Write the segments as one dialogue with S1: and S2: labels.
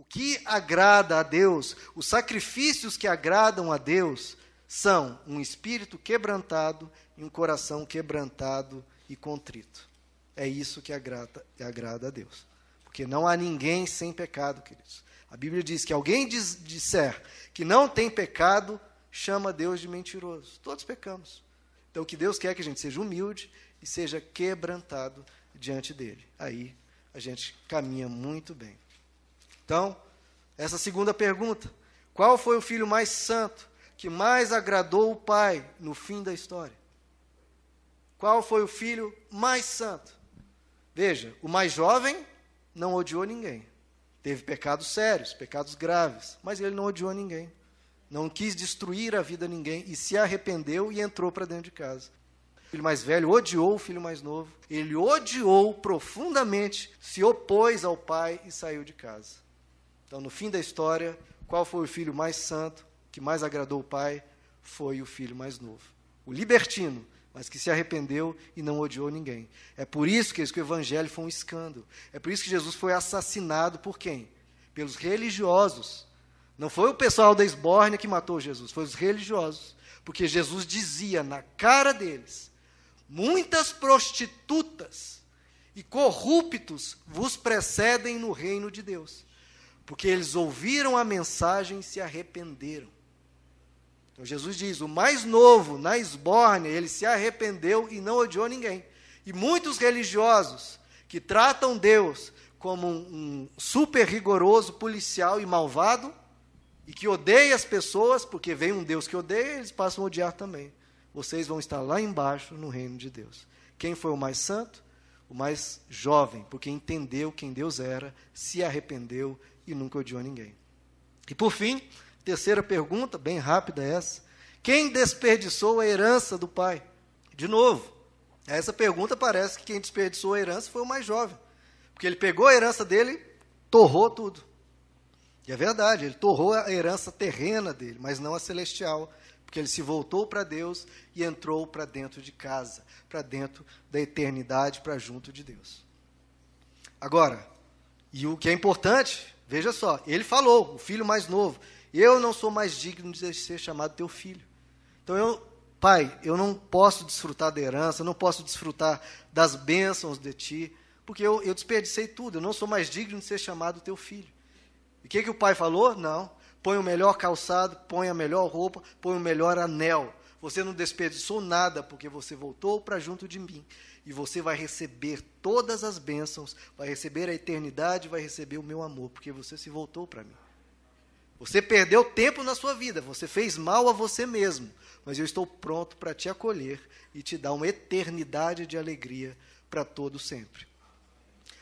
S1: O que agrada a Deus, os sacrifícios que agradam a Deus, são um espírito quebrantado e um coração quebrantado e contrito. É isso que agrada, agrada a Deus. Porque não há ninguém sem pecado, queridos. A Bíblia diz que alguém diz, disser que não tem pecado, chama Deus de mentiroso. Todos pecamos. Então, o que Deus quer é que a gente seja humilde e seja quebrantado diante dele. Aí a gente caminha muito bem. Então, essa segunda pergunta: qual foi o filho mais santo que mais agradou o pai no fim da história? Qual foi o filho mais santo? Veja, o mais jovem não odiou ninguém. Teve pecados sérios, pecados graves, mas ele não odiou ninguém. Não quis destruir a vida de ninguém e se arrependeu e entrou para dentro de casa. O filho mais velho odiou o filho mais novo. Ele odiou profundamente, se opôs ao pai e saiu de casa. Então, no fim da história, qual foi o filho mais santo, que mais agradou o pai? Foi o filho mais novo. O libertino mas que se arrependeu e não odiou ninguém. É por isso que, que o evangelho foi um escândalo. É por isso que Jesus foi assassinado por quem? Pelos religiosos. Não foi o pessoal da esbórnia que matou Jesus, foi os religiosos. Porque Jesus dizia na cara deles: muitas prostitutas e corruptos vos precedem no reino de Deus. Porque eles ouviram a mensagem e se arrependeram. Então Jesus diz: o mais novo na esbórnia, ele se arrependeu e não odiou ninguém. E muitos religiosos que tratam Deus como um, um super rigoroso policial e malvado, e que odeia as pessoas, porque vem um Deus que odeia, eles passam a odiar também. Vocês vão estar lá embaixo no reino de Deus. Quem foi o mais santo? O mais jovem, porque entendeu quem Deus era, se arrependeu e nunca odiou ninguém. E por fim, Terceira pergunta, bem rápida essa. Quem desperdiçou a herança do pai? De novo, essa pergunta parece que quem desperdiçou a herança foi o mais jovem. Porque ele pegou a herança dele, torrou tudo. E é verdade, ele torrou a herança terrena dele, mas não a celestial. Porque ele se voltou para Deus e entrou para dentro de casa, para dentro da eternidade, para junto de Deus. Agora, e o que é importante, veja só, ele falou, o filho mais novo, eu não sou mais digno de ser chamado teu filho. Então eu, pai, eu não posso desfrutar da herança, não posso desfrutar das bênçãos de ti, porque eu, eu desperdicei tudo, eu não sou mais digno de ser chamado teu filho. E o que, que o pai falou? Não. Põe o melhor calçado, põe a melhor roupa, põe o melhor anel. Você não desperdiçou nada, porque você voltou para junto de mim. E você vai receber todas as bênçãos, vai receber a eternidade, vai receber o meu amor, porque você se voltou para mim. Você perdeu tempo na sua vida, você fez mal a você mesmo, mas eu estou pronto para te acolher e te dar uma eternidade de alegria para todo sempre.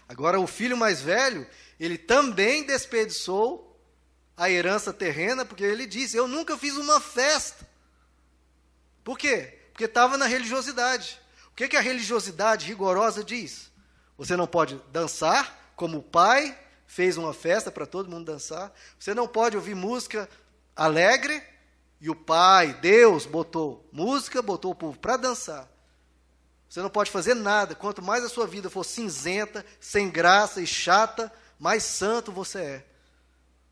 S1: Agora, o filho mais velho, ele também desperdiçou a herança terrena, porque ele disse: Eu nunca fiz uma festa. Por quê? Porque estava na religiosidade. O que, que a religiosidade rigorosa diz? Você não pode dançar como o pai, fez uma festa para todo mundo dançar. Você não pode ouvir música alegre e o Pai, Deus, botou música, botou o povo para dançar. Você não pode fazer nada. Quanto mais a sua vida for cinzenta, sem graça e chata, mais santo você é.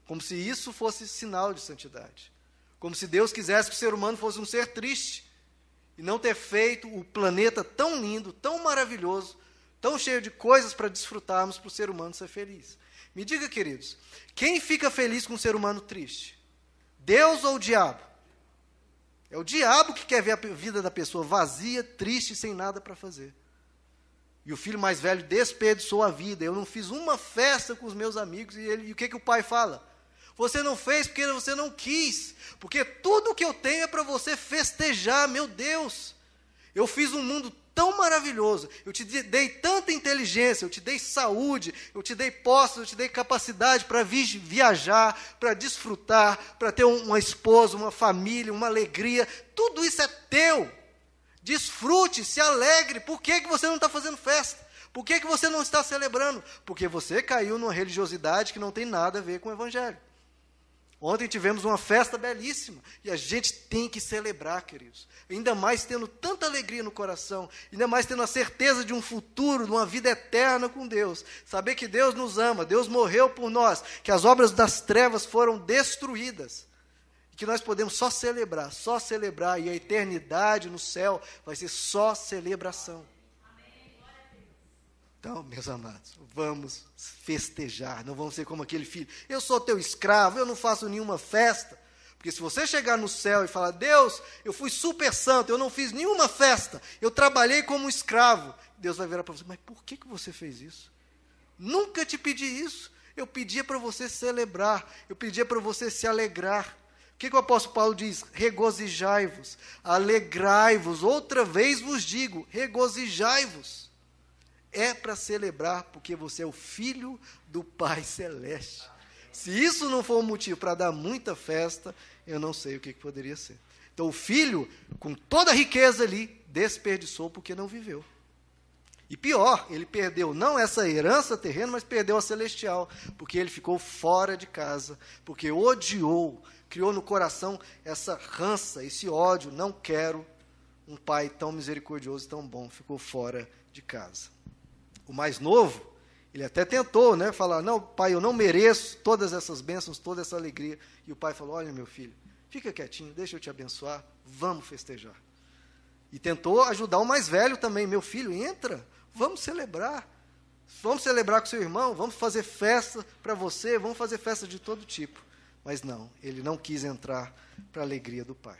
S1: Como se isso fosse sinal de santidade. Como se Deus quisesse que o ser humano fosse um ser triste e não ter feito o planeta tão lindo, tão maravilhoso, tão cheio de coisas para desfrutarmos para o ser humano ser feliz. Me diga, queridos, quem fica feliz com um ser humano triste? Deus ou o diabo? É o diabo que quer ver a vida da pessoa vazia, triste, sem nada para fazer. E o filho mais velho desperdiçou a vida. Eu não fiz uma festa com os meus amigos. E, ele, e o que, que o pai fala? Você não fez porque você não quis. Porque tudo que eu tenho é para você festejar, meu Deus. Eu fiz um mundo tão maravilhoso, eu te dei tanta inteligência, eu te dei saúde, eu te dei postos, eu te dei capacidade para viajar, para desfrutar, para ter uma esposa, uma família, uma alegria, tudo isso é teu. Desfrute, se alegre. Por que, que você não está fazendo festa? Por que, que você não está celebrando? Porque você caiu numa religiosidade que não tem nada a ver com o Evangelho. Ontem tivemos uma festa belíssima e a gente tem que celebrar, queridos. Ainda mais tendo tanta alegria no coração, ainda mais tendo a certeza de um futuro, de uma vida eterna com Deus. Saber que Deus nos ama, Deus morreu por nós, que as obras das trevas foram destruídas. E que nós podemos só celebrar, só celebrar, e a eternidade no céu vai ser só celebração. Então, meus amados, vamos festejar, não vamos ser como aquele filho. Eu sou teu escravo, eu não faço nenhuma festa. Porque se você chegar no céu e falar, Deus, eu fui super santo, eu não fiz nenhuma festa, eu trabalhei como escravo, Deus vai virar para você, mas por que, que você fez isso? Nunca te pedi isso. Eu pedia para você celebrar, eu pedia para você se alegrar. O que, que o apóstolo Paulo diz? Regozijai-vos, alegrai-vos, outra vez vos digo, regozijai-vos é para celebrar, porque você é o filho do Pai Celeste. Se isso não for um motivo para dar muita festa, eu não sei o que, que poderia ser. Então, o filho, com toda a riqueza ali, desperdiçou porque não viveu. E pior, ele perdeu não essa herança terrena, mas perdeu a celestial, porque ele ficou fora de casa, porque odiou, criou no coração essa rança, esse ódio. Não quero um pai tão misericordioso, tão bom. Ficou fora de casa o mais novo, ele até tentou, né, falar: "Não, pai, eu não mereço todas essas bênçãos, toda essa alegria". E o pai falou: "Olha, meu filho, fica quietinho, deixa eu te abençoar, vamos festejar". E tentou ajudar o mais velho também, meu filho, entra, vamos celebrar. Vamos celebrar com seu irmão, vamos fazer festa para você, vamos fazer festa de todo tipo. Mas não, ele não quis entrar para a alegria do pai.